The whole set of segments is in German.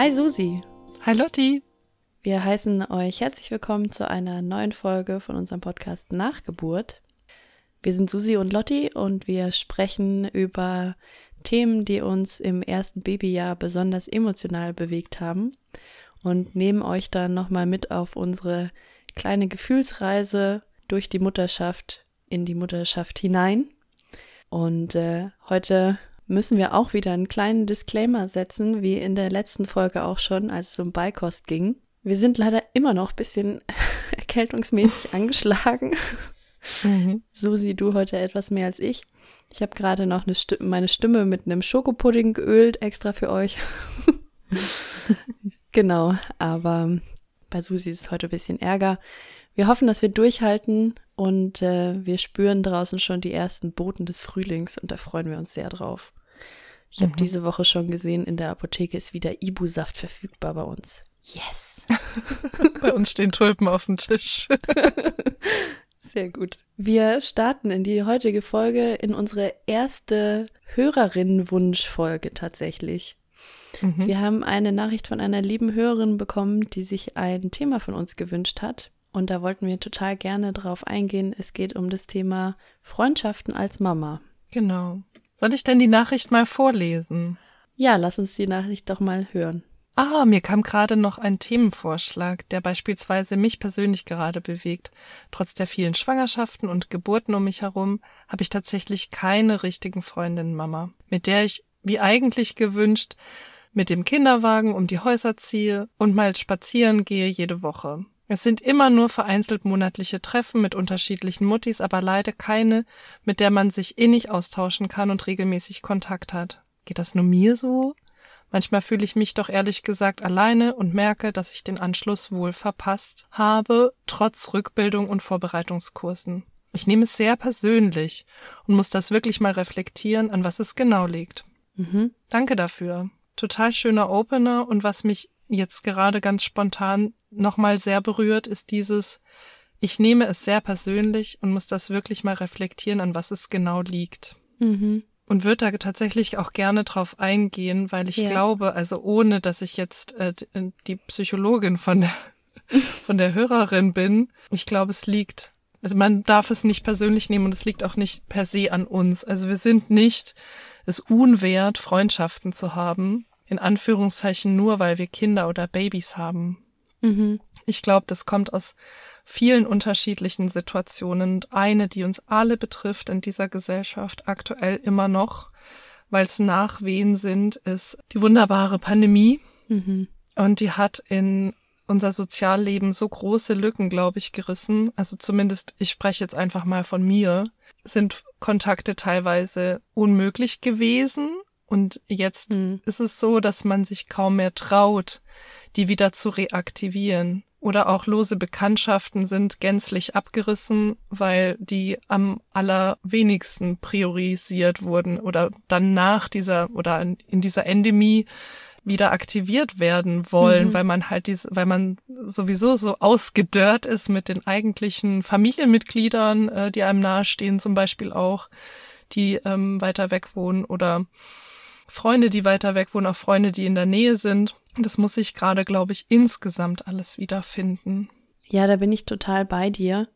Hi Susi. Hi Lotti. Wir heißen euch herzlich willkommen zu einer neuen Folge von unserem Podcast Nachgeburt. Wir sind Susi und Lotti und wir sprechen über Themen, die uns im ersten Babyjahr besonders emotional bewegt haben und nehmen euch dann nochmal mit auf unsere kleine Gefühlsreise durch die Mutterschaft in die Mutterschaft hinein. Und äh, heute müssen wir auch wieder einen kleinen Disclaimer setzen, wie in der letzten Folge auch schon, als es um Beikost ging. Wir sind leider immer noch ein bisschen erkältungsmäßig angeschlagen. Mhm. Susi, du heute etwas mehr als ich. Ich habe gerade noch eine Sti meine Stimme mit einem Schokopudding geölt, extra für euch. genau, aber bei Susi ist es heute ein bisschen Ärger. Wir hoffen, dass wir durchhalten und äh, wir spüren draußen schon die ersten Boten des Frühlings und da freuen wir uns sehr drauf. Ich habe mhm. diese Woche schon gesehen, in der Apotheke ist wieder Ibu-Saft verfügbar bei uns. Yes! bei uns stehen Tulpen auf dem Tisch. Sehr gut. Wir starten in die heutige Folge in unsere erste Hörerinnenwunschfolge tatsächlich. Mhm. Wir haben eine Nachricht von einer lieben Hörerin bekommen, die sich ein Thema von uns gewünscht hat. Und da wollten wir total gerne drauf eingehen. Es geht um das Thema Freundschaften als Mama. Genau. Soll ich denn die Nachricht mal vorlesen? Ja, lass uns die Nachricht doch mal hören. Ah, mir kam gerade noch ein Themenvorschlag, der beispielsweise mich persönlich gerade bewegt. Trotz der vielen Schwangerschaften und Geburten um mich herum habe ich tatsächlich keine richtigen Freundinnen Mama, mit der ich, wie eigentlich gewünscht, mit dem Kinderwagen um die Häuser ziehe und mal spazieren gehe jede Woche. Es sind immer nur vereinzelt monatliche Treffen mit unterschiedlichen Muttis, aber leider keine, mit der man sich innig austauschen kann und regelmäßig Kontakt hat. Geht das nur mir so? Manchmal fühle ich mich doch ehrlich gesagt alleine und merke, dass ich den Anschluss wohl verpasst habe, trotz Rückbildung und Vorbereitungskursen. Ich nehme es sehr persönlich und muss das wirklich mal reflektieren, an was es genau liegt. Mhm. Danke dafür. Total schöner Opener und was mich jetzt gerade ganz spontan nochmal sehr berührt, ist dieses, ich nehme es sehr persönlich und muss das wirklich mal reflektieren, an was es genau liegt. Mhm und würde da tatsächlich auch gerne drauf eingehen, weil ich ja. glaube, also ohne dass ich jetzt äh, äh die Psychologin von der von der Hörerin bin, ich glaube, es liegt also man darf es nicht persönlich nehmen und es liegt auch nicht per se an uns. Also wir sind nicht es unwert, Freundschaften zu haben, in Anführungszeichen nur, weil wir Kinder oder Babys haben. Mhm. Ich glaube, das kommt aus vielen unterschiedlichen Situationen. Und eine, die uns alle betrifft in dieser Gesellschaft aktuell immer noch, weil es Nachwehen sind, ist die wunderbare Pandemie. Mhm. Und die hat in unser Sozialleben so große Lücken, glaube ich, gerissen. Also zumindest, ich spreche jetzt einfach mal von mir, sind Kontakte teilweise unmöglich gewesen. Und jetzt mhm. ist es so, dass man sich kaum mehr traut, die wieder zu reaktivieren. Oder auch lose Bekanntschaften sind gänzlich abgerissen, weil die am allerwenigsten priorisiert wurden oder dann nach dieser oder in dieser Endemie wieder aktiviert werden wollen, mhm. weil man halt diese, weil man sowieso so ausgedörrt ist mit den eigentlichen Familienmitgliedern, äh, die einem nahestehen, zum Beispiel auch, die ähm, weiter weg wohnen oder Freunde, die weiter weg wohnen, auch Freunde, die in der Nähe sind. Das muss ich gerade, glaube ich, insgesamt alles wiederfinden. Ja, da bin ich total bei dir.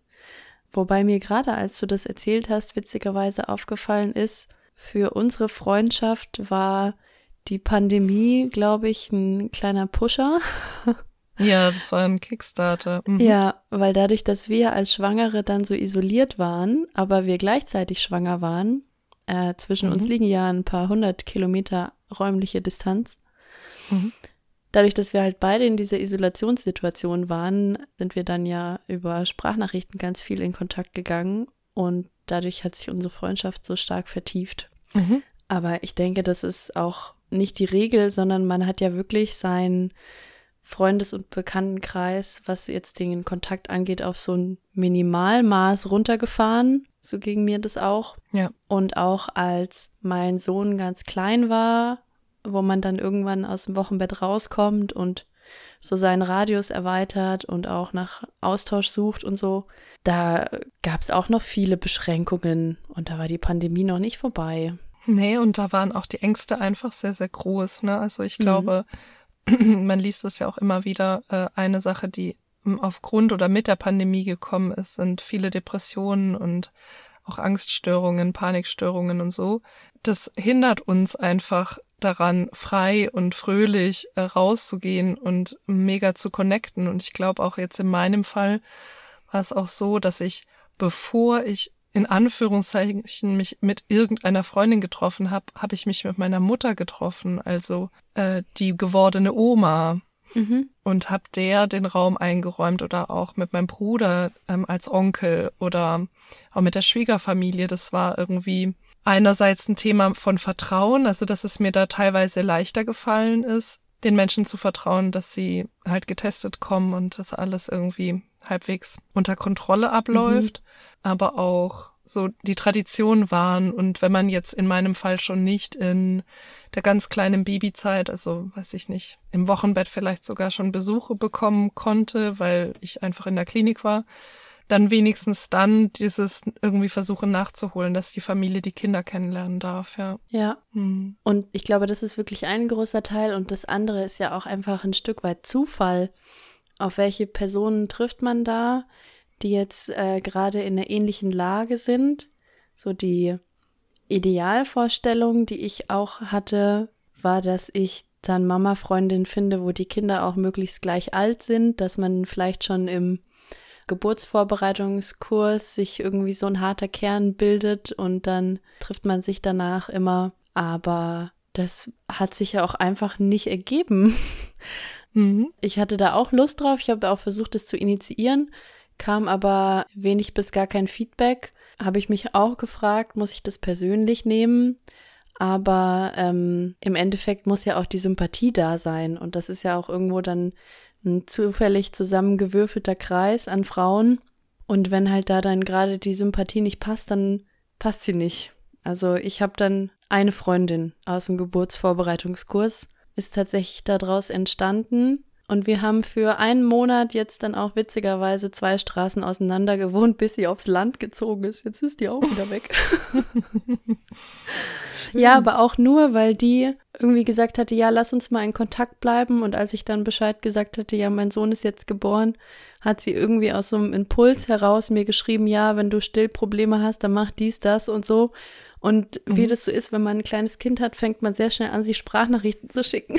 Wobei mir gerade, als du das erzählt hast, witzigerweise aufgefallen ist, für unsere Freundschaft war die Pandemie, glaube ich, ein kleiner Pusher. Ja, das war ein Kickstarter. Mhm. Ja, weil dadurch, dass wir als Schwangere dann so isoliert waren, aber wir gleichzeitig schwanger waren, äh, zwischen mhm. uns liegen ja ein paar hundert Kilometer räumliche Distanz. Mhm. Dadurch, dass wir halt beide in dieser Isolationssituation waren, sind wir dann ja über Sprachnachrichten ganz viel in Kontakt gegangen und dadurch hat sich unsere Freundschaft so stark vertieft. Mhm. Aber ich denke, das ist auch nicht die Regel, sondern man hat ja wirklich seinen Freundes- und Bekanntenkreis, was jetzt den Kontakt angeht, auf so ein Minimalmaß runtergefahren. So ging mir das auch. Ja. Und auch als mein Sohn ganz klein war, wo man dann irgendwann aus dem Wochenbett rauskommt und so seinen Radius erweitert und auch nach Austausch sucht und so, da gab es auch noch viele Beschränkungen und da war die Pandemie noch nicht vorbei. Nee, und da waren auch die Ängste einfach sehr, sehr groß. Ne? Also ich mhm. man liest es ja auch immer wieder, äh, eine Sache, die ähm, aufgrund oder mit der Pandemie gekommen ist, sind viele Depressionen und auch Angststörungen, Panikstörungen und so. Das hindert uns einfach daran, frei und fröhlich äh, rauszugehen und mega zu connecten. Und ich glaube auch jetzt in meinem Fall war es auch so, dass ich, bevor ich in Anführungszeichen mich mit irgendeiner Freundin getroffen habe, habe ich mich mit meiner Mutter getroffen, also äh, die gewordene Oma. Mhm. Und habe der den Raum eingeräumt oder auch mit meinem Bruder ähm, als Onkel oder auch mit der Schwiegerfamilie. Das war irgendwie einerseits ein Thema von Vertrauen, also dass es mir da teilweise leichter gefallen ist, den Menschen zu vertrauen, dass sie halt getestet kommen und das alles irgendwie halbwegs unter Kontrolle abläuft, mhm. aber auch so die Tradition waren und wenn man jetzt in meinem Fall schon nicht in der ganz kleinen Babyzeit, also weiß ich nicht, im Wochenbett vielleicht sogar schon Besuche bekommen konnte, weil ich einfach in der Klinik war, dann wenigstens dann dieses irgendwie versuchen nachzuholen, dass die Familie die Kinder kennenlernen darf, ja. Ja. Hm. Und ich glaube, das ist wirklich ein großer Teil und das andere ist ja auch einfach ein Stück weit Zufall. Auf welche Personen trifft man da, die jetzt äh, gerade in einer ähnlichen Lage sind? So die Idealvorstellung, die ich auch hatte, war, dass ich dann Mama-Freundin finde, wo die Kinder auch möglichst gleich alt sind, dass man vielleicht schon im Geburtsvorbereitungskurs sich irgendwie so ein harter Kern bildet und dann trifft man sich danach immer. Aber das hat sich ja auch einfach nicht ergeben. Mhm. Ich hatte da auch Lust drauf. Ich habe auch versucht, es zu initiieren, kam aber wenig bis gar kein Feedback. Habe ich mich auch gefragt, muss ich das persönlich nehmen? Aber ähm, im Endeffekt muss ja auch die Sympathie da sein. Und das ist ja auch irgendwo dann ein zufällig zusammengewürfelter Kreis an Frauen. Und wenn halt da dann gerade die Sympathie nicht passt, dann passt sie nicht. Also ich habe dann eine Freundin aus dem Geburtsvorbereitungskurs, ist tatsächlich daraus entstanden. Und wir haben für einen Monat jetzt dann auch witzigerweise zwei Straßen auseinander gewohnt, bis sie aufs Land gezogen ist. Jetzt ist die auch wieder weg. ja, aber auch nur, weil die irgendwie gesagt hatte, ja, lass uns mal in Kontakt bleiben. Und als ich dann Bescheid gesagt hatte, ja, mein Sohn ist jetzt geboren, hat sie irgendwie aus so einem Impuls heraus mir geschrieben, ja, wenn du Stillprobleme hast, dann mach dies, das und so. Und mhm. wie das so ist, wenn man ein kleines Kind hat, fängt man sehr schnell an, sie Sprachnachrichten zu schicken.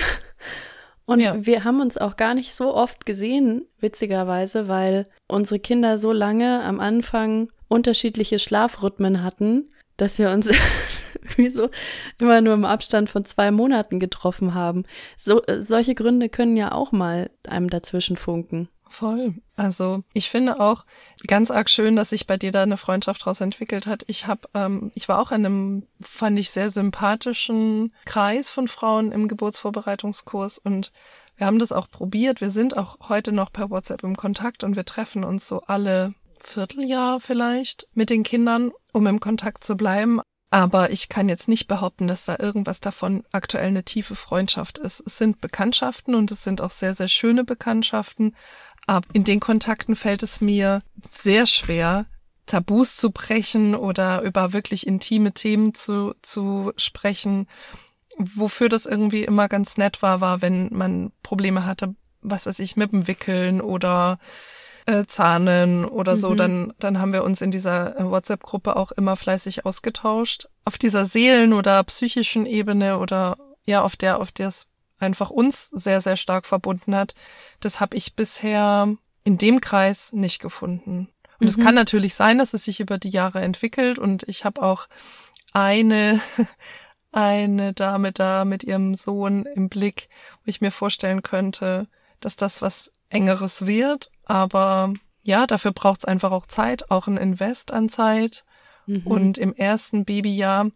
Und ja. wir haben uns auch gar nicht so oft gesehen, witzigerweise, weil unsere Kinder so lange am Anfang unterschiedliche Schlafrhythmen hatten, dass wir uns wie so immer nur im Abstand von zwei Monaten getroffen haben. So, äh, solche Gründe können ja auch mal einem dazwischen funken. Voll. Also ich finde auch ganz arg schön, dass sich bei dir da eine Freundschaft draus entwickelt hat. Ich habe, ähm, ich war auch in einem, fand ich sehr sympathischen Kreis von Frauen im Geburtsvorbereitungskurs und wir haben das auch probiert. Wir sind auch heute noch per WhatsApp im Kontakt und wir treffen uns so alle Vierteljahr vielleicht mit den Kindern, um im Kontakt zu bleiben. Aber ich kann jetzt nicht behaupten, dass da irgendwas davon aktuell eine tiefe Freundschaft ist. Es sind Bekanntschaften und es sind auch sehr, sehr schöne Bekanntschaften. Aber in den Kontakten fällt es mir sehr schwer, Tabus zu brechen oder über wirklich intime Themen zu, zu sprechen. Wofür das irgendwie immer ganz nett war, war, wenn man Probleme hatte, was weiß ich, mit dem Wickeln oder äh, Zahnen oder so, mhm. dann, dann haben wir uns in dieser äh, WhatsApp-Gruppe auch immer fleißig ausgetauscht. Auf dieser Seelen- oder psychischen Ebene oder ja, auf der, auf der es einfach uns sehr, sehr stark verbunden hat, das habe ich bisher in dem Kreis nicht gefunden. Und es mhm. kann natürlich sein, dass es sich über die Jahre entwickelt und ich habe auch eine, eine Dame da mit ihrem Sohn im Blick, wo ich mir vorstellen könnte, dass das was engeres wird. Aber ja, dafür braucht es einfach auch Zeit, auch ein Invest an Zeit. Mhm. Und im ersten Babyjahr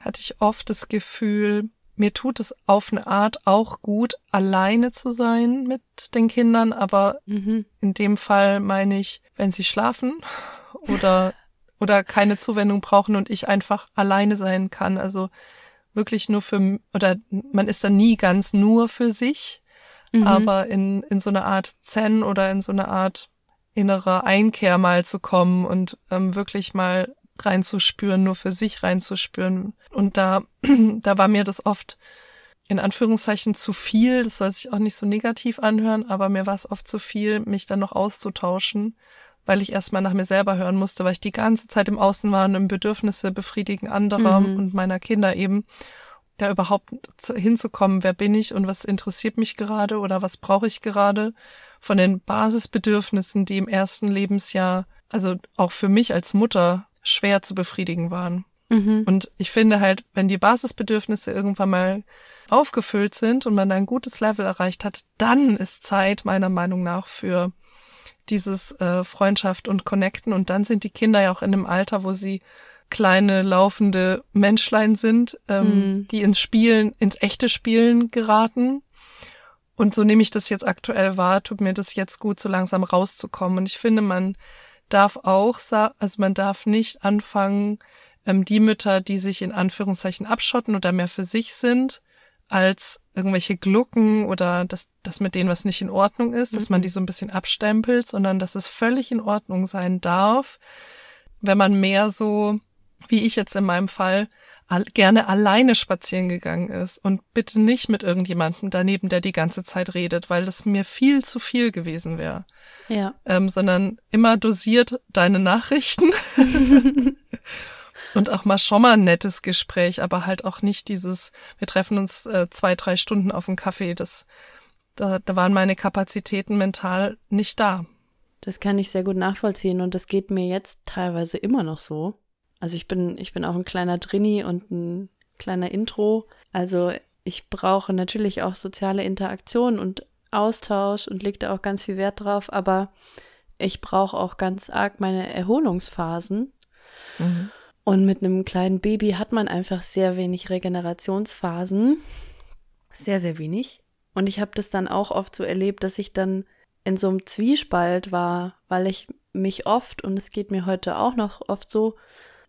hatte ich oft das Gefühl, mir tut es auf eine Art auch gut, alleine zu sein mit den Kindern, aber mhm. in dem Fall meine ich, wenn sie schlafen oder, oder keine Zuwendung brauchen und ich einfach alleine sein kann. Also wirklich nur für, oder man ist dann nie ganz nur für sich, mhm. aber in, in so eine Art Zen oder in so eine Art innere Einkehr mal zu kommen und ähm, wirklich mal reinzuspüren, nur für sich reinzuspüren. Und da, da war mir das oft in Anführungszeichen zu viel, das soll sich auch nicht so negativ anhören, aber mir war es oft zu viel, mich dann noch auszutauschen, weil ich erstmal nach mir selber hören musste, weil ich die ganze Zeit im Außen war und im Bedürfnisse befriedigen anderer mhm. und meiner Kinder eben, da überhaupt hinzukommen, wer bin ich und was interessiert mich gerade oder was brauche ich gerade von den Basisbedürfnissen, die im ersten Lebensjahr, also auch für mich als Mutter, schwer zu befriedigen waren. Mhm. Und ich finde halt, wenn die Basisbedürfnisse irgendwann mal aufgefüllt sind und man ein gutes Level erreicht hat, dann ist Zeit meiner Meinung nach für dieses äh, Freundschaft und Connecten. Und dann sind die Kinder ja auch in einem Alter, wo sie kleine laufende Menschlein sind, ähm, mhm. die ins Spielen, ins echte Spielen geraten. Und so nehme ich das jetzt aktuell wahr, tut mir das jetzt gut, so langsam rauszukommen. Und ich finde, man darf auch, also man darf nicht anfangen, ähm, die Mütter, die sich in Anführungszeichen abschotten oder mehr für sich sind, als irgendwelche Glucken oder dass, dass mit denen was nicht in Ordnung ist, dass man mhm. die so ein bisschen abstempelt, sondern dass es völlig in Ordnung sein darf, wenn man mehr so, wie ich jetzt in meinem Fall, gerne alleine spazieren gegangen ist und bitte nicht mit irgendjemandem daneben, der die ganze Zeit redet, weil das mir viel zu viel gewesen wäre. Ja. Ähm, sondern immer dosiert deine Nachrichten Und auch mal schon mal ein nettes Gespräch, aber halt auch nicht dieses, wir treffen uns äh, zwei, drei Stunden auf einen Kaffee. Das, da, da waren meine Kapazitäten mental nicht da. Das kann ich sehr gut nachvollziehen und das geht mir jetzt teilweise immer noch so. Also ich bin, ich bin auch ein kleiner Drini und ein kleiner Intro. Also ich brauche natürlich auch soziale Interaktion und Austausch und lege da auch ganz viel Wert drauf, aber ich brauche auch ganz arg meine Erholungsphasen. Mhm. Und mit einem kleinen Baby hat man einfach sehr wenig Regenerationsphasen. Sehr, sehr wenig. Und ich habe das dann auch oft so erlebt, dass ich dann in so einem Zwiespalt war, weil ich mich oft, und es geht mir heute auch noch oft so,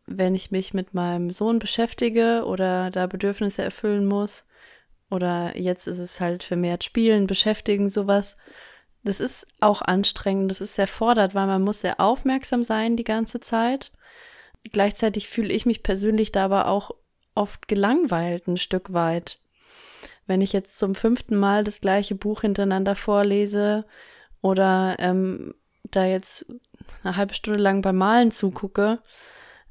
wenn ich mich mit meinem Sohn beschäftige oder da Bedürfnisse erfüllen muss, oder jetzt ist es halt vermehrt Spielen, Beschäftigen, sowas. Das ist auch anstrengend, das ist sehr fordert, weil man muss sehr aufmerksam sein die ganze Zeit gleichzeitig fühle ich mich persönlich da aber auch oft gelangweilt ein Stück weit. Wenn ich jetzt zum fünften Mal das gleiche Buch hintereinander vorlese oder ähm, da jetzt eine halbe Stunde lang beim Malen zugucke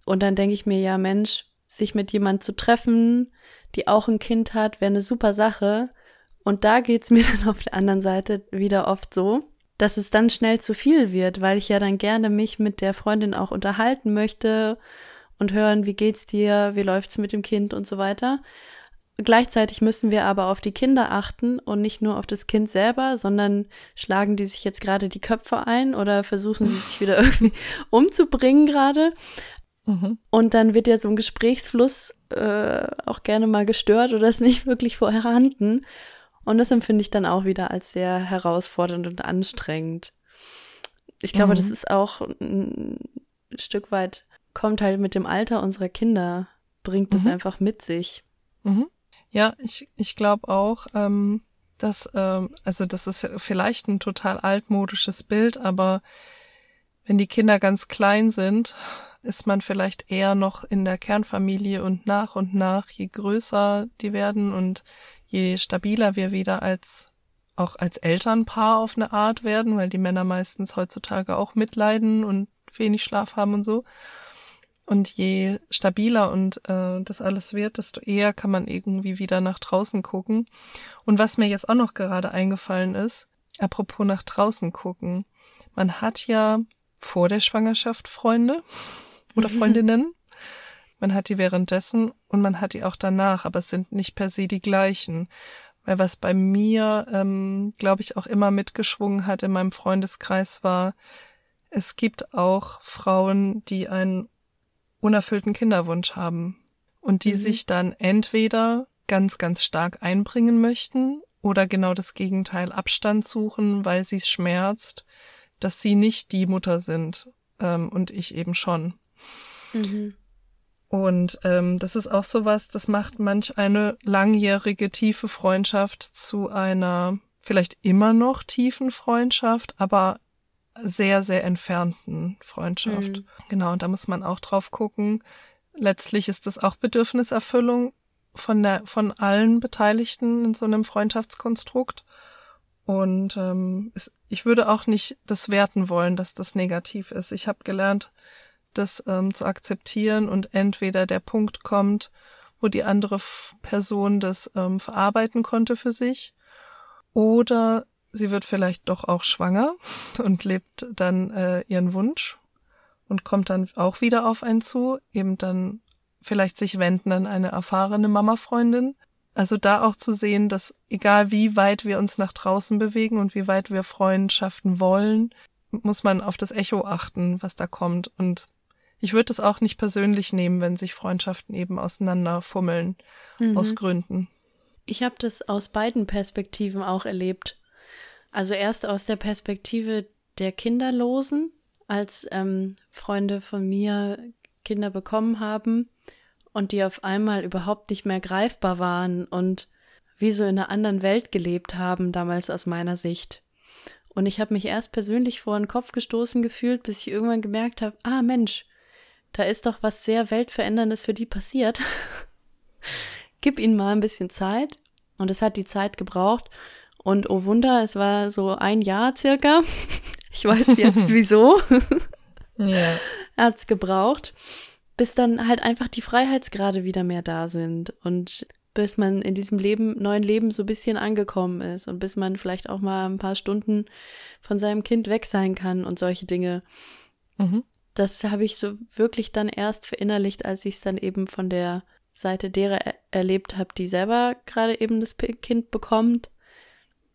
und dann denke ich mir, ja Mensch, sich mit jemand zu treffen, die auch ein Kind hat, wäre eine super Sache. Und da geht's mir dann auf der anderen Seite wieder oft so, dass es dann schnell zu viel wird, weil ich ja dann gerne mich mit der Freundin auch unterhalten möchte und hören, wie geht's dir, wie läuft's mit dem Kind und so weiter. Gleichzeitig müssen wir aber auf die Kinder achten und nicht nur auf das Kind selber, sondern schlagen die sich jetzt gerade die Köpfe ein oder versuchen sie sich wieder irgendwie umzubringen gerade. Mhm. Und dann wird ja so ein Gesprächsfluss äh, auch gerne mal gestört oder ist nicht wirklich vorhanden. Und das empfinde ich dann auch wieder als sehr herausfordernd und anstrengend. Ich glaube, mhm. das ist auch ein Stück weit, kommt halt mit dem Alter unserer Kinder, bringt das mhm. einfach mit sich. Mhm. Ja, ich, ich glaube auch, ähm, dass, ähm, also das ist vielleicht ein total altmodisches Bild, aber wenn die Kinder ganz klein sind, ist man vielleicht eher noch in der Kernfamilie und nach und nach, je größer die werden und je stabiler wir wieder als auch als Elternpaar auf eine Art werden, weil die Männer meistens heutzutage auch mitleiden und wenig Schlaf haben und so. Und je stabiler und äh, das alles wird, desto eher kann man irgendwie wieder nach draußen gucken. Und was mir jetzt auch noch gerade eingefallen ist, apropos nach draußen gucken, man hat ja vor der Schwangerschaft Freunde oder Freundinnen. Man hat die währenddessen und man hat die auch danach, aber es sind nicht per se die gleichen. Weil was bei mir, ähm, glaube ich, auch immer mitgeschwungen hat in meinem Freundeskreis war, es gibt auch Frauen, die einen unerfüllten Kinderwunsch haben und die mhm. sich dann entweder ganz, ganz stark einbringen möchten oder genau das Gegenteil Abstand suchen, weil sie es schmerzt, dass sie nicht die Mutter sind ähm, und ich eben schon. Mhm. Und ähm, das ist auch sowas, das macht manch eine langjährige tiefe Freundschaft zu einer vielleicht immer noch tiefen Freundschaft, aber sehr, sehr entfernten Freundschaft. Mhm. Genau, und da muss man auch drauf gucken. Letztlich ist das auch Bedürfniserfüllung. von der von allen Beteiligten in so einem Freundschaftskonstrukt. Und ähm, es, ich würde auch nicht das werten wollen, dass das negativ ist. Ich habe gelernt, das ähm, zu akzeptieren und entweder der Punkt kommt, wo die andere Person das ähm, verarbeiten konnte für sich, oder sie wird vielleicht doch auch schwanger und lebt dann äh, ihren Wunsch und kommt dann auch wieder auf einen zu, eben dann vielleicht sich wenden an eine erfahrene Mama-Freundin. Also da auch zu sehen, dass egal wie weit wir uns nach draußen bewegen und wie weit wir Freundschaften wollen, muss man auf das Echo achten, was da kommt. Und ich würde es auch nicht persönlich nehmen, wenn sich Freundschaften eben auseinanderfummeln, mhm. aus Gründen. Ich habe das aus beiden Perspektiven auch erlebt. Also erst aus der Perspektive der Kinderlosen, als ähm, Freunde von mir Kinder bekommen haben und die auf einmal überhaupt nicht mehr greifbar waren und wie so in einer anderen Welt gelebt haben, damals aus meiner Sicht. Und ich habe mich erst persönlich vor den Kopf gestoßen gefühlt, bis ich irgendwann gemerkt habe, ah Mensch, da ist doch was sehr Weltveränderndes für die passiert. Gib ihnen mal ein bisschen Zeit. Und es hat die Zeit gebraucht. Und oh Wunder, es war so ein Jahr circa. Ich weiß jetzt wieso. ja. Hat es gebraucht, bis dann halt einfach die Freiheitsgrade wieder mehr da sind und bis man in diesem Leben, neuen Leben so ein bisschen angekommen ist und bis man vielleicht auch mal ein paar Stunden von seinem Kind weg sein kann und solche Dinge. Mhm. Das habe ich so wirklich dann erst verinnerlicht, als ich es dann eben von der Seite derer er erlebt habe, die selber gerade eben das Kind bekommt,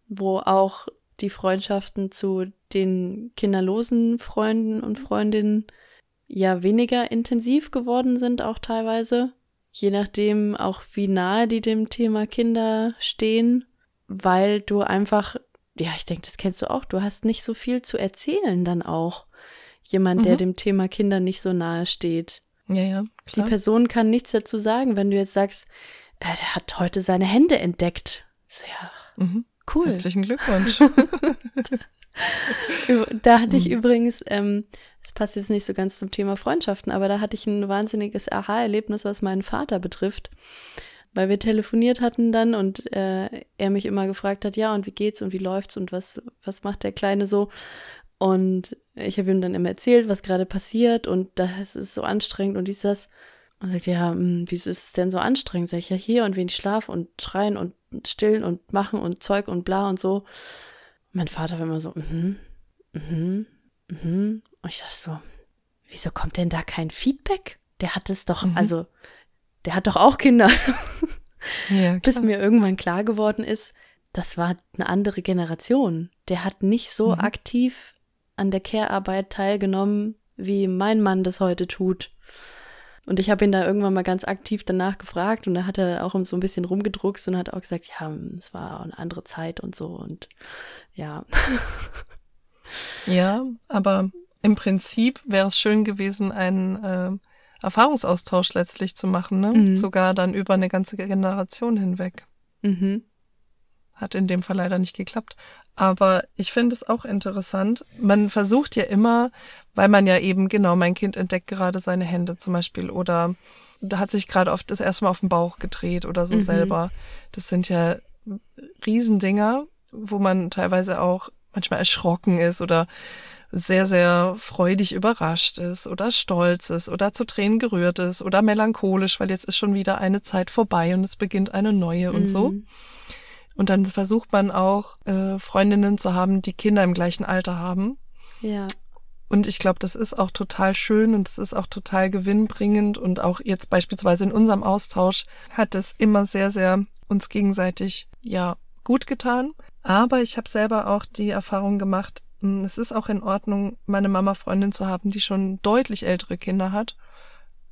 wo auch die Freundschaften zu den kinderlosen Freunden und Freundinnen ja weniger intensiv geworden sind, auch teilweise. Je nachdem auch, wie nahe die dem Thema Kinder stehen, weil du einfach, ja, ich denke, das kennst du auch, du hast nicht so viel zu erzählen dann auch. Jemand, mhm. der dem Thema Kinder nicht so nahe steht. Ja, ja. Klar. Die Person kann nichts dazu sagen, wenn du jetzt sagst, äh, der hat heute seine Hände entdeckt. So, ja, mhm. cool. Herzlichen Glückwunsch. da hatte ich mhm. übrigens, ähm, das passt jetzt nicht so ganz zum Thema Freundschaften, aber da hatte ich ein wahnsinniges Aha-Erlebnis, was meinen Vater betrifft. Weil wir telefoniert hatten dann und äh, er mich immer gefragt hat, ja, und wie geht's und wie läuft's und was, was macht der Kleine so? Und ich habe ihm dann immer erzählt, was gerade passiert und das ist so anstrengend und dies, das. Und sagt, ja, hm, wieso ist es denn so anstrengend? Sag ich, ja, hier und wenig Schlaf und schreien und stillen und machen und Zeug und bla und so. Und mein Vater war immer so, mhm, mhm, mhm. Und ich dachte so, wieso kommt denn da kein Feedback? Der hat es doch, mhm. also, der hat doch auch Kinder. Ja, Bis mir irgendwann klar geworden ist, das war eine andere Generation. Der hat nicht so mhm. aktiv an der Care-Arbeit teilgenommen, wie mein Mann das heute tut. Und ich habe ihn da irgendwann mal ganz aktiv danach gefragt und da hat er auch so ein bisschen rumgedruckst und hat auch gesagt, ja, es war eine andere Zeit und so und ja. Ja, aber im Prinzip wäre es schön gewesen, einen äh, Erfahrungsaustausch letztlich zu machen, ne? Mhm. Sogar dann über eine ganze Generation hinweg. Mhm. Hat in dem Fall leider nicht geklappt. Aber ich finde es auch interessant. Man versucht ja immer, weil man ja eben, genau, mein Kind entdeckt gerade seine Hände zum Beispiel oder da hat sich gerade oft das erste Mal auf den Bauch gedreht oder so mhm. selber. Das sind ja Riesendinger, wo man teilweise auch manchmal erschrocken ist oder sehr, sehr freudig überrascht ist oder stolz ist oder zu Tränen gerührt ist oder melancholisch, weil jetzt ist schon wieder eine Zeit vorbei und es beginnt eine neue mhm. und so. Und dann versucht man auch, äh, Freundinnen zu haben, die Kinder im gleichen Alter haben. Ja. Und ich glaube, das ist auch total schön und es ist auch total gewinnbringend. Und auch jetzt beispielsweise in unserem Austausch hat es immer sehr, sehr uns gegenseitig, ja, gut getan. Aber ich habe selber auch die Erfahrung gemacht, hm, es ist auch in Ordnung, meine Mama-Freundin zu haben, die schon deutlich ältere Kinder hat.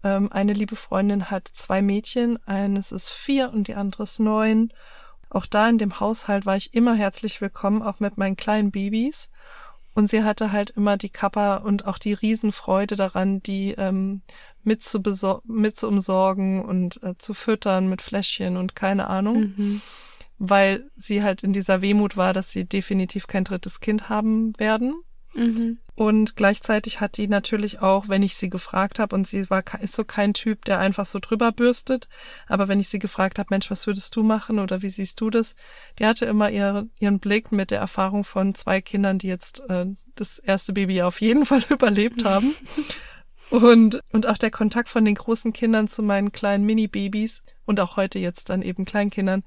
Ähm, eine liebe Freundin hat zwei Mädchen, eines ist vier und die andere ist neun. Auch da in dem Haushalt war ich immer herzlich willkommen, auch mit meinen kleinen Babys. Und sie hatte halt immer die Kappa und auch die Riesenfreude daran, die ähm, mit, zu mit zu umsorgen und äh, zu füttern mit Fläschchen und keine Ahnung. Mhm. Weil sie halt in dieser Wehmut war, dass sie definitiv kein drittes Kind haben werden. Mhm. Und gleichzeitig hat die natürlich auch, wenn ich sie gefragt habe, und sie war ist so kein Typ, der einfach so drüber bürstet, aber wenn ich sie gefragt habe, Mensch, was würdest du machen oder wie siehst du das, die hatte immer ihr, ihren Blick mit der Erfahrung von zwei Kindern, die jetzt äh, das erste Baby auf jeden Fall überlebt haben. Und, und auch der Kontakt von den großen Kindern zu meinen kleinen Mini-Babys und auch heute jetzt dann eben Kleinkindern,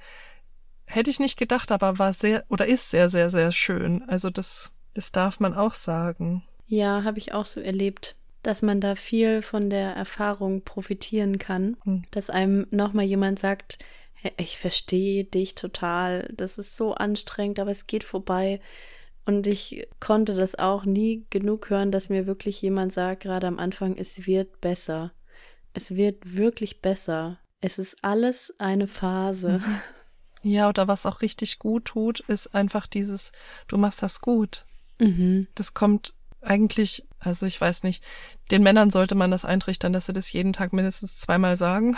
hätte ich nicht gedacht, aber war sehr oder ist sehr, sehr, sehr schön. Also das, das darf man auch sagen. Ja, habe ich auch so erlebt, dass man da viel von der Erfahrung profitieren kann, hm. dass einem nochmal jemand sagt, ich verstehe dich total, das ist so anstrengend, aber es geht vorbei. Und ich konnte das auch nie genug hören, dass mir wirklich jemand sagt, gerade am Anfang, es wird besser. Es wird wirklich besser. Es ist alles eine Phase. Mhm. Ja, oder was auch richtig gut tut, ist einfach dieses, du machst das gut. Mhm. Das kommt eigentlich, also ich weiß nicht, den Männern sollte man das eintrichtern, dass sie das jeden Tag mindestens zweimal sagen.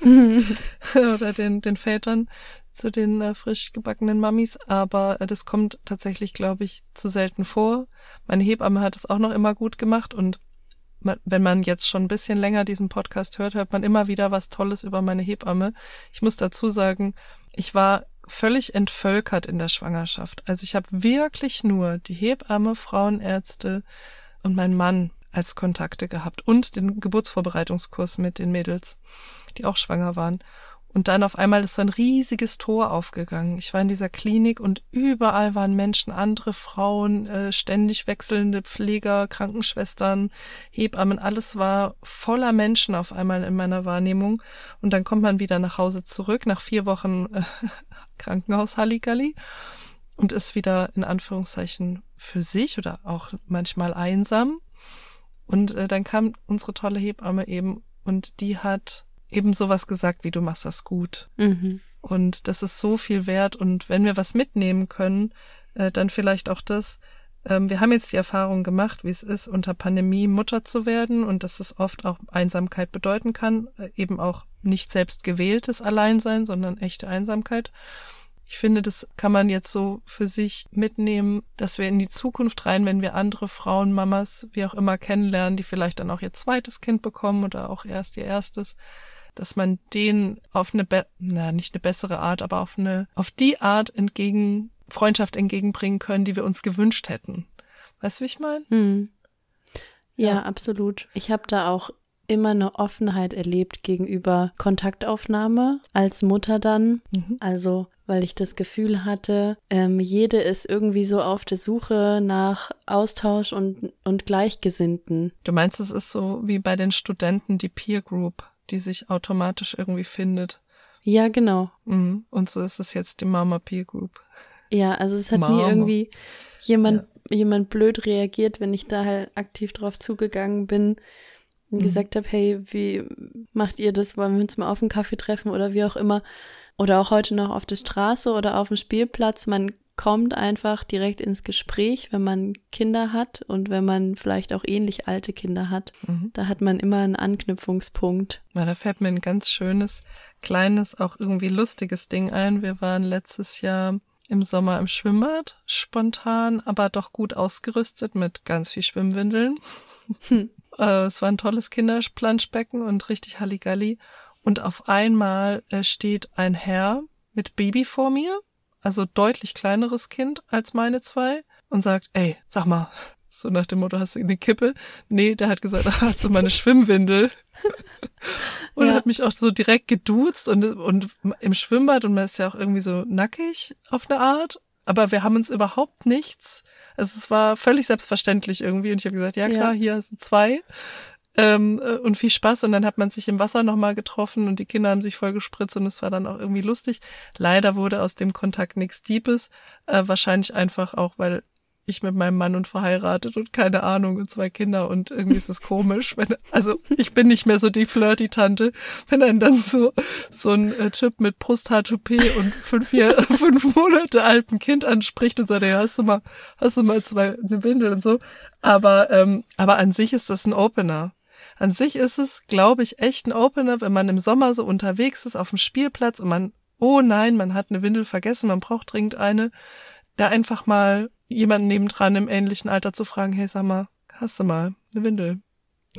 oder den, den Vätern zu den äh, frisch gebackenen Mamis, aber äh, das kommt tatsächlich, glaube ich, zu selten vor. Meine Hebamme hat es auch noch immer gut gemacht und man, wenn man jetzt schon ein bisschen länger diesen Podcast hört, hört man immer wieder was Tolles über meine Hebamme. Ich muss dazu sagen, ich war völlig entvölkert in der Schwangerschaft. Also ich habe wirklich nur die Hebamme, Frauenärzte und meinen Mann als Kontakte gehabt und den Geburtsvorbereitungskurs mit den Mädels, die auch schwanger waren. Und dann auf einmal ist so ein riesiges Tor aufgegangen. Ich war in dieser Klinik und überall waren Menschen, andere Frauen, äh, ständig wechselnde Pfleger, Krankenschwestern, Hebammen. Alles war voller Menschen auf einmal in meiner Wahrnehmung. Und dann kommt man wieder nach Hause zurück nach vier Wochen äh, Krankenhaus Halligalli und ist wieder in Anführungszeichen für sich oder auch manchmal einsam. Und äh, dann kam unsere tolle Hebamme eben und die hat eben sowas gesagt wie du machst das gut. Mhm. Und das ist so viel wert. Und wenn wir was mitnehmen können, äh, dann vielleicht auch das. Ähm, wir haben jetzt die Erfahrung gemacht, wie es ist, unter Pandemie Mutter zu werden und dass es oft auch Einsamkeit bedeuten kann, äh, eben auch nicht selbst gewähltes Alleinsein, sondern echte Einsamkeit. Ich finde, das kann man jetzt so für sich mitnehmen, dass wir in die Zukunft rein, wenn wir andere Frauen, Mamas, wie auch immer kennenlernen, die vielleicht dann auch ihr zweites Kind bekommen oder auch erst ihr erstes, dass man denen auf eine, be na, nicht eine bessere Art, aber auf eine, auf die Art entgegen, Freundschaft entgegenbringen können, die wir uns gewünscht hätten. Weißt du, wie ich meine? Hm. Ja, ja, absolut. Ich habe da auch immer eine Offenheit erlebt gegenüber Kontaktaufnahme als Mutter dann. Mhm. Also, weil ich das Gefühl hatte, ähm, jede ist irgendwie so auf der Suche nach Austausch und, und Gleichgesinnten. Du meinst, es ist so wie bei den Studenten die Peer Group? Die sich automatisch irgendwie findet. Ja, genau. Mhm. Und so ist es jetzt die Mama Peer Group. Ja, also es hat Mama. nie irgendwie jemand, ja. jemand blöd reagiert, wenn ich da halt aktiv drauf zugegangen bin und mhm. gesagt habe, hey, wie macht ihr das? Wollen wir uns mal auf einen Kaffee treffen oder wie auch immer? Oder auch heute noch auf der Straße oder auf dem Spielplatz. Man kommt einfach direkt ins Gespräch, wenn man Kinder hat und wenn man vielleicht auch ähnlich alte Kinder hat. Mhm. Da hat man immer einen Anknüpfungspunkt. Ja, da fällt mir ein ganz schönes, kleines, auch irgendwie lustiges Ding ein. Wir waren letztes Jahr im Sommer im Schwimmbad, spontan, aber doch gut ausgerüstet mit ganz viel Schwimmwindeln. Hm. Äh, es war ein tolles Kinderplanschbecken und richtig Halligalli. Und auf einmal äh, steht ein Herr mit Baby vor mir also deutlich kleineres Kind als meine zwei, und sagt, ey, sag mal, so nach dem Motto, hast du eine Kippe? Nee, der hat gesagt, hast du meine Schwimmwindel? und ja. hat mich auch so direkt geduzt und, und im Schwimmbad und man ist ja auch irgendwie so nackig auf eine Art. Aber wir haben uns überhaupt nichts. Also es war völlig selbstverständlich irgendwie. Und ich habe gesagt, ja klar, ja. hier sind zwei ähm, äh, und viel Spaß. Und dann hat man sich im Wasser nochmal getroffen und die Kinder haben sich voll gespritzt und es war dann auch irgendwie lustig. Leider wurde aus dem Kontakt nichts Diebes. Äh, wahrscheinlich einfach auch, weil ich mit meinem Mann und verheiratet und keine Ahnung und zwei Kinder und irgendwie ist es komisch, wenn, also ich bin nicht mehr so die flirty Tante, wenn einen dann so, so ein äh, Typ mit Brusthaartoupet und fünf, Jahr, fünf Monate alten Kind anspricht und sagt, ja, hast du mal, hast du mal zwei, eine Windel und so. Aber, ähm, aber an sich ist das ein Opener. An sich ist es, glaube ich, echt ein Opener, wenn man im Sommer so unterwegs ist auf dem Spielplatz und man, oh nein, man hat eine Windel vergessen, man braucht dringend eine, da einfach mal jemanden nebendran im ähnlichen Alter zu fragen, hey, sag mal, hast du mal eine Windel?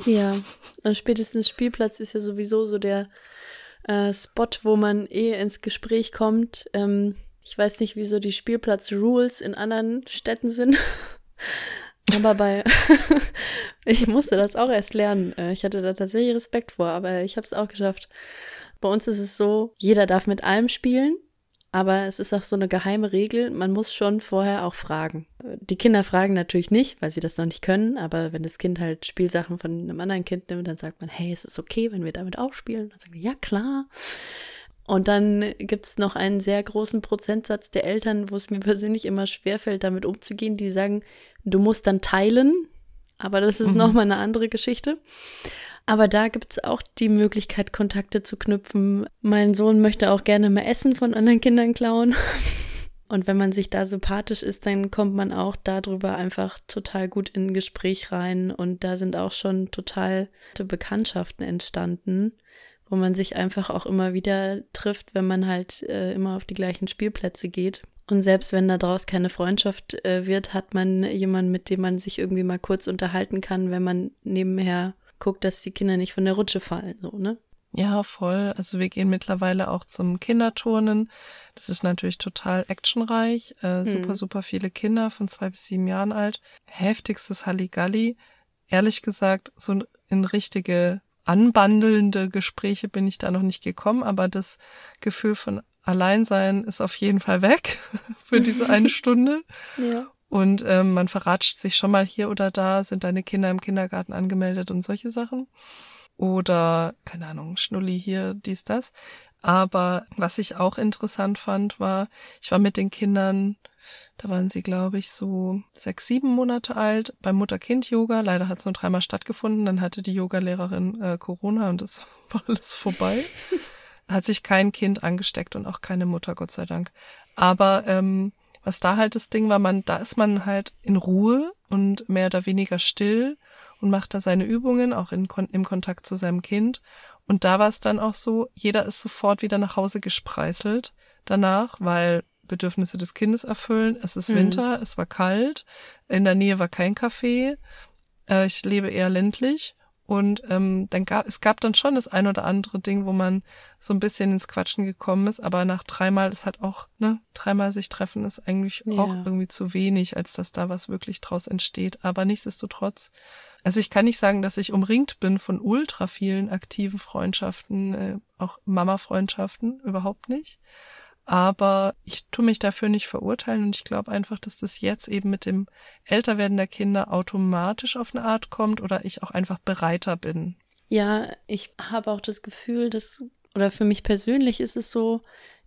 Ja, und spätestens Spielplatz ist ja sowieso so der äh, Spot, wo man eh ins Gespräch kommt. Ähm, ich weiß nicht, wieso die Spielplatz-Rules in anderen Städten sind. aber bei, ich musste das auch erst lernen. Äh, ich hatte da tatsächlich Respekt vor, aber ich habe es auch geschafft. Bei uns ist es so, jeder darf mit allem spielen. Aber es ist auch so eine geheime Regel, man muss schon vorher auch fragen. Die Kinder fragen natürlich nicht, weil sie das noch nicht können, aber wenn das Kind halt Spielsachen von einem anderen Kind nimmt, dann sagt man, hey, ist es okay, wenn wir damit auch spielen? Dann sagen wir, ja klar. Und dann gibt es noch einen sehr großen Prozentsatz der Eltern, wo es mir persönlich immer schwerfällt, damit umzugehen, die sagen, du musst dann teilen, aber das ist mhm. nochmal eine andere Geschichte. Aber da gibt es auch die Möglichkeit, Kontakte zu knüpfen. Mein Sohn möchte auch gerne mehr Essen von anderen Kindern klauen. Und wenn man sich da sympathisch ist, dann kommt man auch darüber einfach total gut in ein Gespräch rein. Und da sind auch schon total Bekanntschaften entstanden, wo man sich einfach auch immer wieder trifft, wenn man halt äh, immer auf die gleichen Spielplätze geht. Und selbst wenn daraus keine Freundschaft äh, wird, hat man jemanden, mit dem man sich irgendwie mal kurz unterhalten kann, wenn man nebenher guckt, dass die Kinder nicht von der Rutsche fallen, so, ne? Ja, voll. Also wir gehen mittlerweile auch zum Kinderturnen. Das ist natürlich total actionreich. Äh, hm. Super, super viele Kinder von zwei bis sieben Jahren alt. Heftigstes Halligalli. Ehrlich gesagt, so in richtige anbandelnde Gespräche bin ich da noch nicht gekommen, aber das Gefühl von Alleinsein ist auf jeden Fall weg für diese eine Stunde. Ja. Und ähm, man verratscht sich schon mal hier oder da, sind deine Kinder im Kindergarten angemeldet und solche Sachen. Oder, keine Ahnung, Schnulli hier, dies, das. Aber was ich auch interessant fand, war, ich war mit den Kindern, da waren sie, glaube ich, so sechs, sieben Monate alt, beim Mutter-Kind-Yoga. Leider hat es nur dreimal stattgefunden. Dann hatte die Yogalehrerin äh, Corona und es war alles vorbei. Hat sich kein Kind angesteckt und auch keine Mutter, Gott sei Dank. Aber ähm, was da halt das Ding war, man, da ist man halt in Ruhe und mehr oder weniger still und macht da seine Übungen, auch in, im Kontakt zu seinem Kind. Und da war es dann auch so, jeder ist sofort wieder nach Hause gespreißelt danach, weil Bedürfnisse des Kindes erfüllen. Es ist mhm. Winter, es war kalt, in der Nähe war kein Café. Äh, ich lebe eher ländlich. Und ähm, dann gab es gab dann schon das ein oder andere Ding, wo man so ein bisschen ins Quatschen gekommen ist, aber nach dreimal ist halt auch, ne, dreimal sich treffen ist eigentlich ja. auch irgendwie zu wenig, als dass da was wirklich draus entsteht. Aber nichtsdestotrotz, also ich kann nicht sagen, dass ich umringt bin von ultra vielen aktiven Freundschaften, äh, auch Mama-Freundschaften, überhaupt nicht. Aber ich tue mich dafür nicht verurteilen und ich glaube einfach, dass das jetzt eben mit dem Älterwerden der Kinder automatisch auf eine Art kommt oder ich auch einfach bereiter bin. Ja, ich habe auch das Gefühl, dass, oder für mich persönlich ist es so,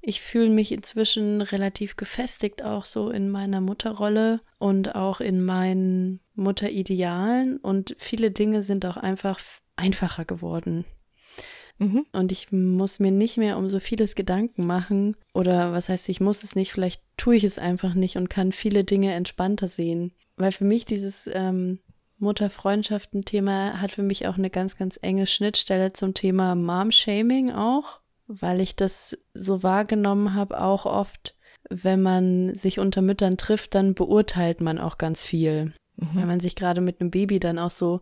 ich fühle mich inzwischen relativ gefestigt auch so in meiner Mutterrolle und auch in meinen Mutteridealen und viele Dinge sind auch einfach einfacher geworden. Mhm. Und ich muss mir nicht mehr um so vieles Gedanken machen. Oder was heißt, ich muss es nicht, vielleicht tue ich es einfach nicht und kann viele Dinge entspannter sehen. Weil für mich dieses ähm, Mutter-Freundschaften-Thema hat für mich auch eine ganz, ganz enge Schnittstelle zum Thema Mom-Shaming auch, weil ich das so wahrgenommen habe, auch oft, wenn man sich unter Müttern trifft, dann beurteilt man auch ganz viel. Mhm. Wenn man sich gerade mit einem Baby dann auch so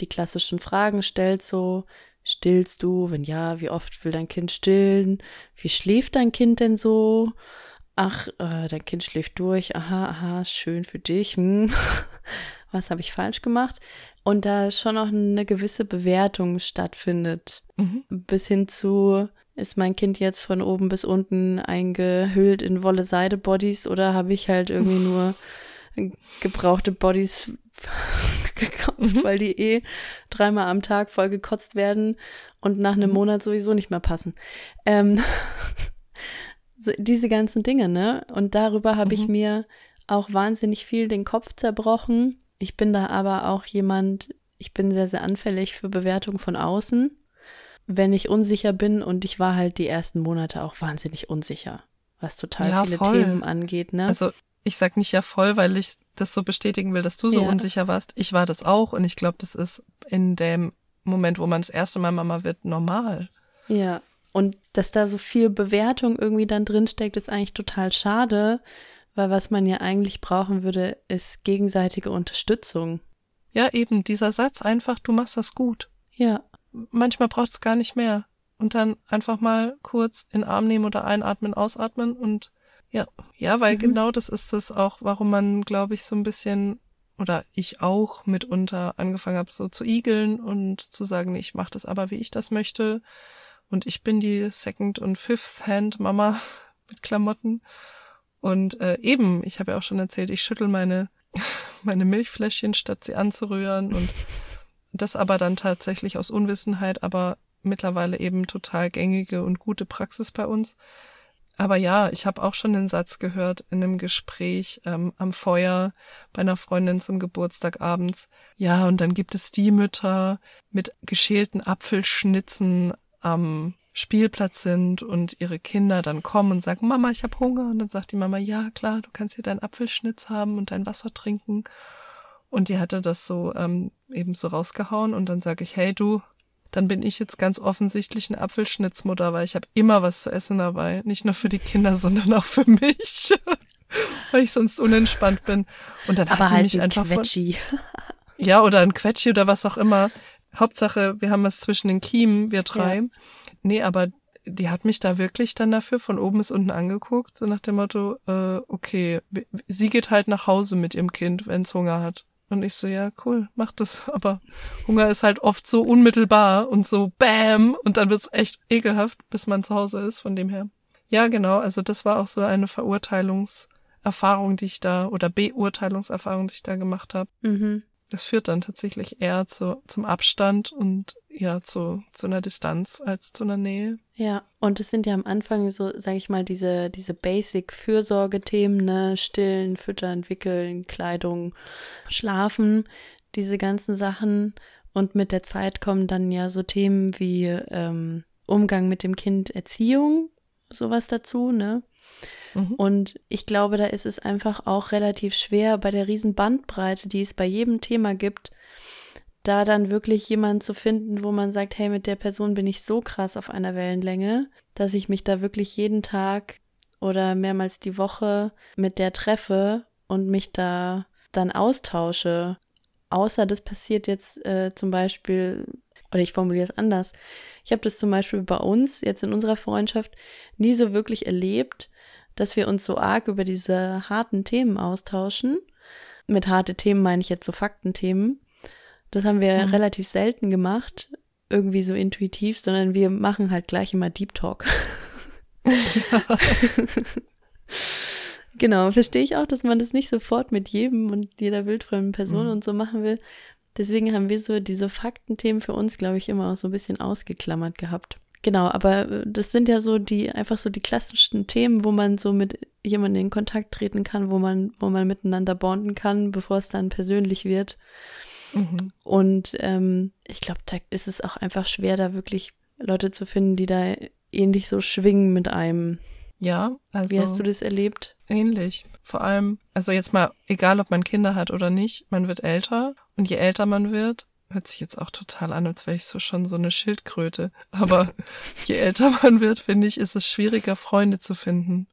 die klassischen Fragen stellt, so, Stillst du? Wenn ja, wie oft will dein Kind stillen? Wie schläft dein Kind denn so? Ach, äh, dein Kind schläft durch. Aha, aha, schön für dich. Hm. Was habe ich falsch gemacht? Und da schon auch eine gewisse Bewertung stattfindet. Mhm. Bis hin zu, ist mein Kind jetzt von oben bis unten eingehüllt in Wolle-Seide-Bodies oder habe ich halt irgendwie nur gebrauchte Bodies gekauft, mhm. weil die eh dreimal am Tag voll gekotzt werden und nach einem mhm. Monat sowieso nicht mehr passen. Ähm, diese ganzen Dinge, ne? Und darüber habe mhm. ich mir auch wahnsinnig viel den Kopf zerbrochen. Ich bin da aber auch jemand, ich bin sehr, sehr anfällig für Bewertung von außen, wenn ich unsicher bin und ich war halt die ersten Monate auch wahnsinnig unsicher, was total ja, viele voll. Themen angeht, ne? Also ich sag nicht ja voll, weil ich das so bestätigen will, dass du so ja. unsicher warst. Ich war das auch und ich glaube, das ist in dem Moment, wo man das erste Mal Mama wird, normal. Ja. Und dass da so viel Bewertung irgendwie dann drinsteckt, ist eigentlich total schade, Weil was man ja eigentlich brauchen würde, ist gegenseitige Unterstützung. Ja, eben, dieser Satz einfach, du machst das gut. Ja. Manchmal braucht es gar nicht mehr. Und dann einfach mal kurz in den Arm nehmen oder einatmen, ausatmen und ja, ja, weil mhm. genau das ist es auch, warum man, glaube ich, so ein bisschen oder ich auch mitunter angefangen habe, so zu igeln und zu sagen, ich mache das aber, wie ich das möchte. Und ich bin die Second- und Fifth-Hand-Mama mit Klamotten. Und äh, eben, ich habe ja auch schon erzählt, ich schüttel meine, meine Milchfläschchen, statt sie anzurühren. Und das aber dann tatsächlich aus Unwissenheit, aber mittlerweile eben total gängige und gute Praxis bei uns. Aber ja, ich habe auch schon den Satz gehört in einem Gespräch ähm, am Feuer bei einer Freundin zum Geburtstag abends. Ja, und dann gibt es die Mütter mit geschälten Apfelschnitzen am Spielplatz sind und ihre Kinder dann kommen und sagen, Mama, ich habe Hunger. Und dann sagt die Mama, ja klar, du kannst hier deinen Apfelschnitz haben und dein Wasser trinken. Und die hatte das so ähm, eben so rausgehauen und dann sage ich, hey du, dann bin ich jetzt ganz offensichtlich eine Apfelschnitzmutter, weil ich habe immer was zu essen dabei. Nicht nur für die Kinder, sondern auch für mich. weil ich sonst unentspannt bin. Und dann Aber hat sie halt mich einfach Quetschi. von. Ja, oder ein Quetschi oder was auch immer. Hauptsache, wir haben was zwischen den Kiemen, wir drei. Ja. Nee, aber die hat mich da wirklich dann dafür von oben bis unten angeguckt, so nach dem Motto, äh, okay, sie geht halt nach Hause mit ihrem Kind, wenn's Hunger hat. Und ich so, ja, cool, mach das. Aber Hunger ist halt oft so unmittelbar und so Bam und dann wird's echt ekelhaft, bis man zu Hause ist, von dem her. Ja, genau, also das war auch so eine Verurteilungserfahrung, die ich da, oder Beurteilungserfahrung, die ich da gemacht habe. Mhm das führt dann tatsächlich eher zu, zum Abstand und ja zu, zu einer Distanz als zu einer Nähe. Ja, und es sind ja am Anfang so, sage ich mal, diese, diese Basic-Fürsorge-Themen, ne? Stillen, Füttern, Wickeln, Kleidung, Schlafen, diese ganzen Sachen. Und mit der Zeit kommen dann ja so Themen wie ähm, Umgang mit dem Kind, Erziehung, sowas dazu, ne? Mhm. Und ich glaube, da ist es einfach auch relativ schwer bei der riesen Bandbreite, die es bei jedem Thema gibt, da dann wirklich jemanden zu finden, wo man sagt, hey, mit der Person bin ich so krass auf einer Wellenlänge, dass ich mich da wirklich jeden Tag oder mehrmals die Woche mit der treffe und mich da dann austausche. Außer das passiert jetzt äh, zum Beispiel, oder ich formuliere es anders. Ich habe das zum Beispiel bei uns jetzt in unserer Freundschaft nie so wirklich erlebt, dass wir uns so arg über diese harten Themen austauschen. Mit harte Themen meine ich jetzt so Faktenthemen. Das haben wir mhm. relativ selten gemacht, irgendwie so intuitiv, sondern wir machen halt gleich immer Deep Talk. Ja. genau, verstehe ich auch, dass man das nicht sofort mit jedem und jeder wildfremden Person mhm. und so machen will. Deswegen haben wir so diese Faktenthemen für uns, glaube ich, immer auch so ein bisschen ausgeklammert gehabt. Genau, aber äh, das sind ja so die, einfach so die klassischen Themen, wo man so mit jemandem in Kontakt treten kann, wo man, wo man miteinander bonden kann, bevor es dann persönlich wird. Mhm. Und ähm, ich glaube, da ist es auch einfach schwer, da wirklich Leute zu finden, die da ähnlich so schwingen mit einem. Ja, also. Wie hast du das erlebt? Ähnlich. Vor allem, also jetzt mal, egal ob man Kinder hat oder nicht, man wird älter und je älter man wird, hört sich jetzt auch total an, als wäre ich so schon so eine Schildkröte. Aber je älter man wird, finde ich, ist es schwieriger, Freunde zu finden,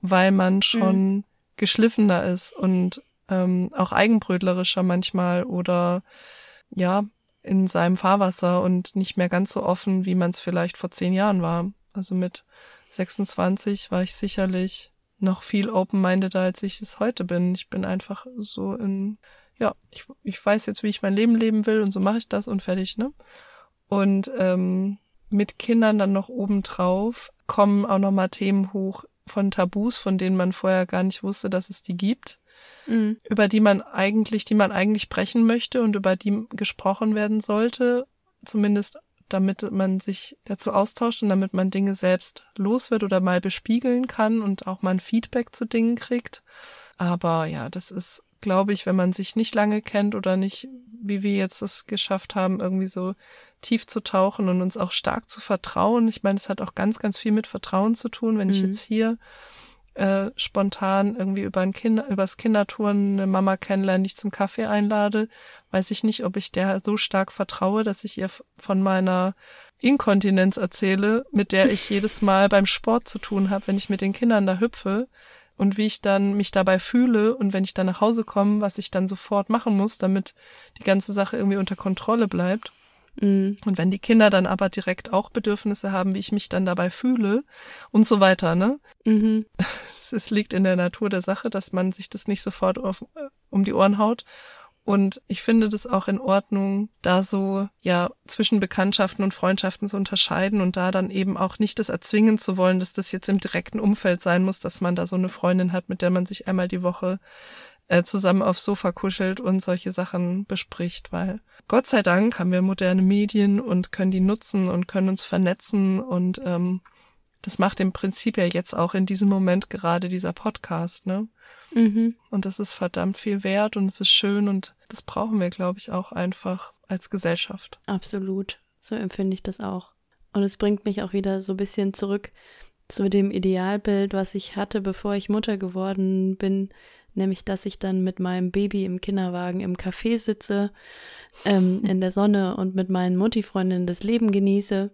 weil man schon mhm. geschliffener ist und ähm, auch eigenbrötlerischer manchmal oder ja, in seinem Fahrwasser und nicht mehr ganz so offen, wie man es vielleicht vor zehn Jahren war. Also mit 26 war ich sicherlich noch viel open-mindeder, als ich es heute bin. Ich bin einfach so in ja, ich, ich weiß jetzt, wie ich mein Leben leben will und so mache ich das und fertig, ne? Und ähm, mit Kindern dann noch obendrauf kommen auch nochmal Themen hoch von Tabus, von denen man vorher gar nicht wusste, dass es die gibt, mhm. über die man eigentlich, die man eigentlich brechen möchte und über die gesprochen werden sollte, zumindest damit man sich dazu austauscht und damit man Dinge selbst los wird oder mal bespiegeln kann und auch mal ein Feedback zu Dingen kriegt. Aber ja, das ist glaube ich, wenn man sich nicht lange kennt oder nicht, wie wir jetzt es geschafft haben, irgendwie so tief zu tauchen und uns auch stark zu vertrauen. Ich meine, es hat auch ganz, ganz viel mit Vertrauen zu tun. Wenn mhm. ich jetzt hier äh, spontan irgendwie über ein Kinder, übers Kindertouren eine Mama kennenlerne, die ich zum Kaffee einlade, weiß ich nicht, ob ich der so stark vertraue, dass ich ihr von meiner Inkontinenz erzähle, mit der ich jedes Mal beim Sport zu tun habe, wenn ich mit den Kindern da hüpfe und wie ich dann mich dabei fühle und wenn ich dann nach Hause komme, was ich dann sofort machen muss, damit die ganze Sache irgendwie unter Kontrolle bleibt. Mhm. Und wenn die Kinder dann aber direkt auch Bedürfnisse haben, wie ich mich dann dabei fühle und so weiter, ne? Mhm. Es, liegt in der Natur der Sache, dass man sich das nicht sofort auf, äh, um die Ohren haut. Und ich finde das auch in Ordnung, da so, ja, zwischen Bekanntschaften und Freundschaften zu unterscheiden und da dann eben auch nicht das erzwingen zu wollen, dass das jetzt im direkten Umfeld sein muss, dass man da so eine Freundin hat, mit der man sich einmal die Woche äh, zusammen aufs Sofa kuschelt und solche Sachen bespricht, weil Gott sei Dank haben wir moderne Medien und können die nutzen und können uns vernetzen und ähm, das macht im Prinzip ja jetzt auch in diesem Moment gerade dieser Podcast, ne? Mhm. Und das ist verdammt viel wert und es ist schön und das brauchen wir, glaube ich, auch einfach als Gesellschaft. Absolut. So empfinde ich das auch. Und es bringt mich auch wieder so ein bisschen zurück zu dem Idealbild, was ich hatte, bevor ich Mutter geworden bin, nämlich dass ich dann mit meinem Baby im Kinderwagen im Café sitze, ähm, in der Sonne und mit meinen Mutti-Freundinnen das Leben genieße.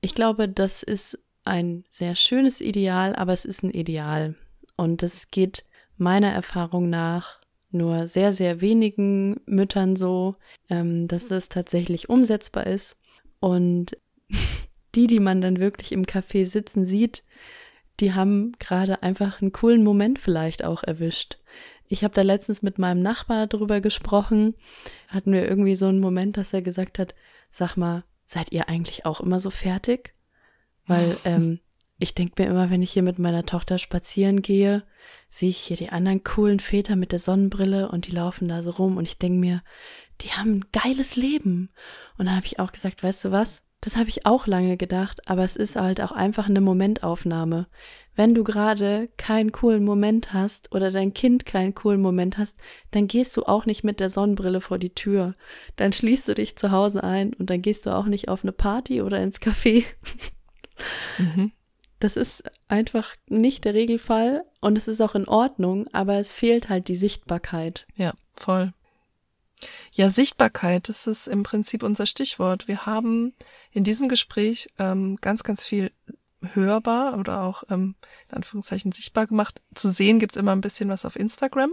Ich glaube, das ist ein sehr schönes Ideal, aber es ist ein Ideal. Und es geht meiner Erfahrung nach nur sehr, sehr wenigen Müttern so, ähm, dass das tatsächlich umsetzbar ist. Und die, die man dann wirklich im Café sitzen sieht, die haben gerade einfach einen coolen Moment vielleicht auch erwischt. Ich habe da letztens mit meinem Nachbar drüber gesprochen, hatten wir irgendwie so einen Moment, dass er gesagt hat, sag mal, seid ihr eigentlich auch immer so fertig? Weil ähm, ich denke mir immer, wenn ich hier mit meiner Tochter spazieren gehe, sehe ich hier die anderen coolen Väter mit der Sonnenbrille und die laufen da so rum und ich denke mir, die haben ein geiles Leben. Und da habe ich auch gesagt, weißt du was? Das habe ich auch lange gedacht, aber es ist halt auch einfach eine Momentaufnahme. Wenn du gerade keinen coolen Moment hast oder dein Kind keinen coolen Moment hast, dann gehst du auch nicht mit der Sonnenbrille vor die Tür. Dann schließt du dich zu Hause ein und dann gehst du auch nicht auf eine Party oder ins Café. Mhm. Das ist einfach nicht der Regelfall und es ist auch in Ordnung, aber es fehlt halt die Sichtbarkeit. Ja, voll. Ja, Sichtbarkeit, das ist im Prinzip unser Stichwort. Wir haben in diesem Gespräch ähm, ganz, ganz viel hörbar oder auch ähm, in Anführungszeichen sichtbar gemacht. Zu sehen gibt's immer ein bisschen was auf Instagram.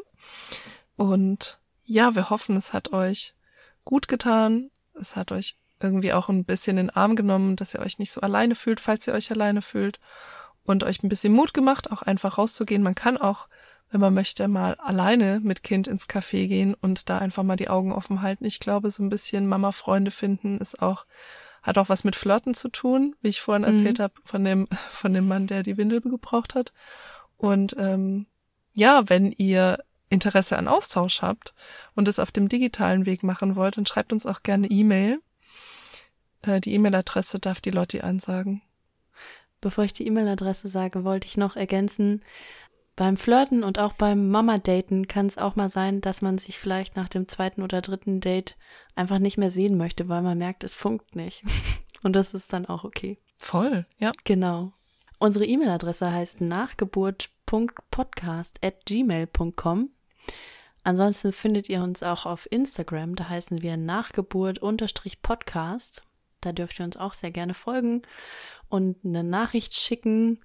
Und ja, wir hoffen, es hat euch gut getan. Es hat euch irgendwie auch ein bisschen in den Arm genommen, dass ihr euch nicht so alleine fühlt, falls ihr euch alleine fühlt. Und euch ein bisschen Mut gemacht, auch einfach rauszugehen. Man kann auch wenn man möchte, mal alleine mit Kind ins Café gehen und da einfach mal die Augen offen halten. Ich glaube, so ein bisschen Mama-Freunde finden ist auch, hat auch was mit Flirten zu tun, wie ich vorhin mhm. erzählt habe, von dem, von dem Mann, der die Windel gebraucht hat. Und ähm, ja, wenn ihr Interesse an Austausch habt und es auf dem digitalen Weg machen wollt, dann schreibt uns auch gerne E-Mail. Äh, die E-Mail-Adresse darf die Lotti ansagen. Bevor ich die E-Mail-Adresse sage, wollte ich noch ergänzen, beim Flirten und auch beim Mama-Daten kann es auch mal sein, dass man sich vielleicht nach dem zweiten oder dritten Date einfach nicht mehr sehen möchte, weil man merkt, es funkt nicht. Und das ist dann auch okay. Voll, ja. Genau. Unsere E-Mail-Adresse heißt nachgeburt.podcast.gmail.com. Ansonsten findet ihr uns auch auf Instagram, da heißen wir Nachgeburt-Podcast. Da dürft ihr uns auch sehr gerne folgen und eine Nachricht schicken.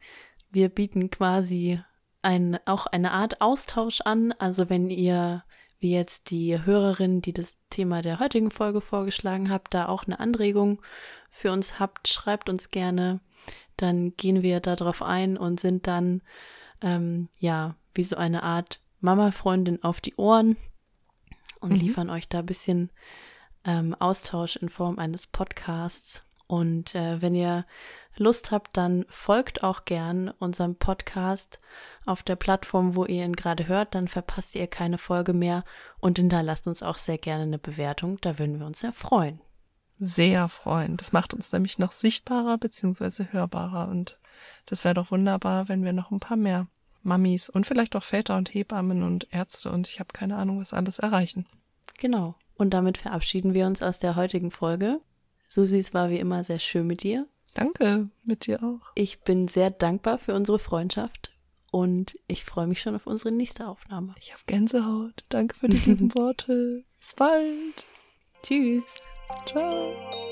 Wir bieten quasi ein, auch eine Art Austausch an. Also wenn ihr, wie jetzt die Hörerin, die das Thema der heutigen Folge vorgeschlagen habt, da auch eine Anregung für uns habt, schreibt uns gerne. Dann gehen wir darauf ein und sind dann, ähm, ja, wie so eine Art Mama-Freundin auf die Ohren und mhm. liefern euch da ein bisschen ähm, Austausch in Form eines Podcasts. Und äh, wenn ihr Lust habt, dann folgt auch gern unserem Podcast auf der Plattform, wo ihr ihn gerade hört, dann verpasst ihr keine Folge mehr und hinterlasst uns auch sehr gerne eine Bewertung, da würden wir uns sehr freuen. Sehr freuen. Das macht uns nämlich noch sichtbarer bzw. hörbarer und das wäre doch wunderbar, wenn wir noch ein paar mehr Mamis und vielleicht auch Väter und Hebammen und Ärzte und ich habe keine Ahnung, was alles erreichen. Genau. Und damit verabschieden wir uns aus der heutigen Folge. Susi, es war wie immer sehr schön mit dir. Danke, mit dir auch. Ich bin sehr dankbar für unsere Freundschaft und ich freue mich schon auf unsere nächste Aufnahme. Ich habe Gänsehaut. Danke für die lieben Worte. Bis bald. Tschüss. Ciao.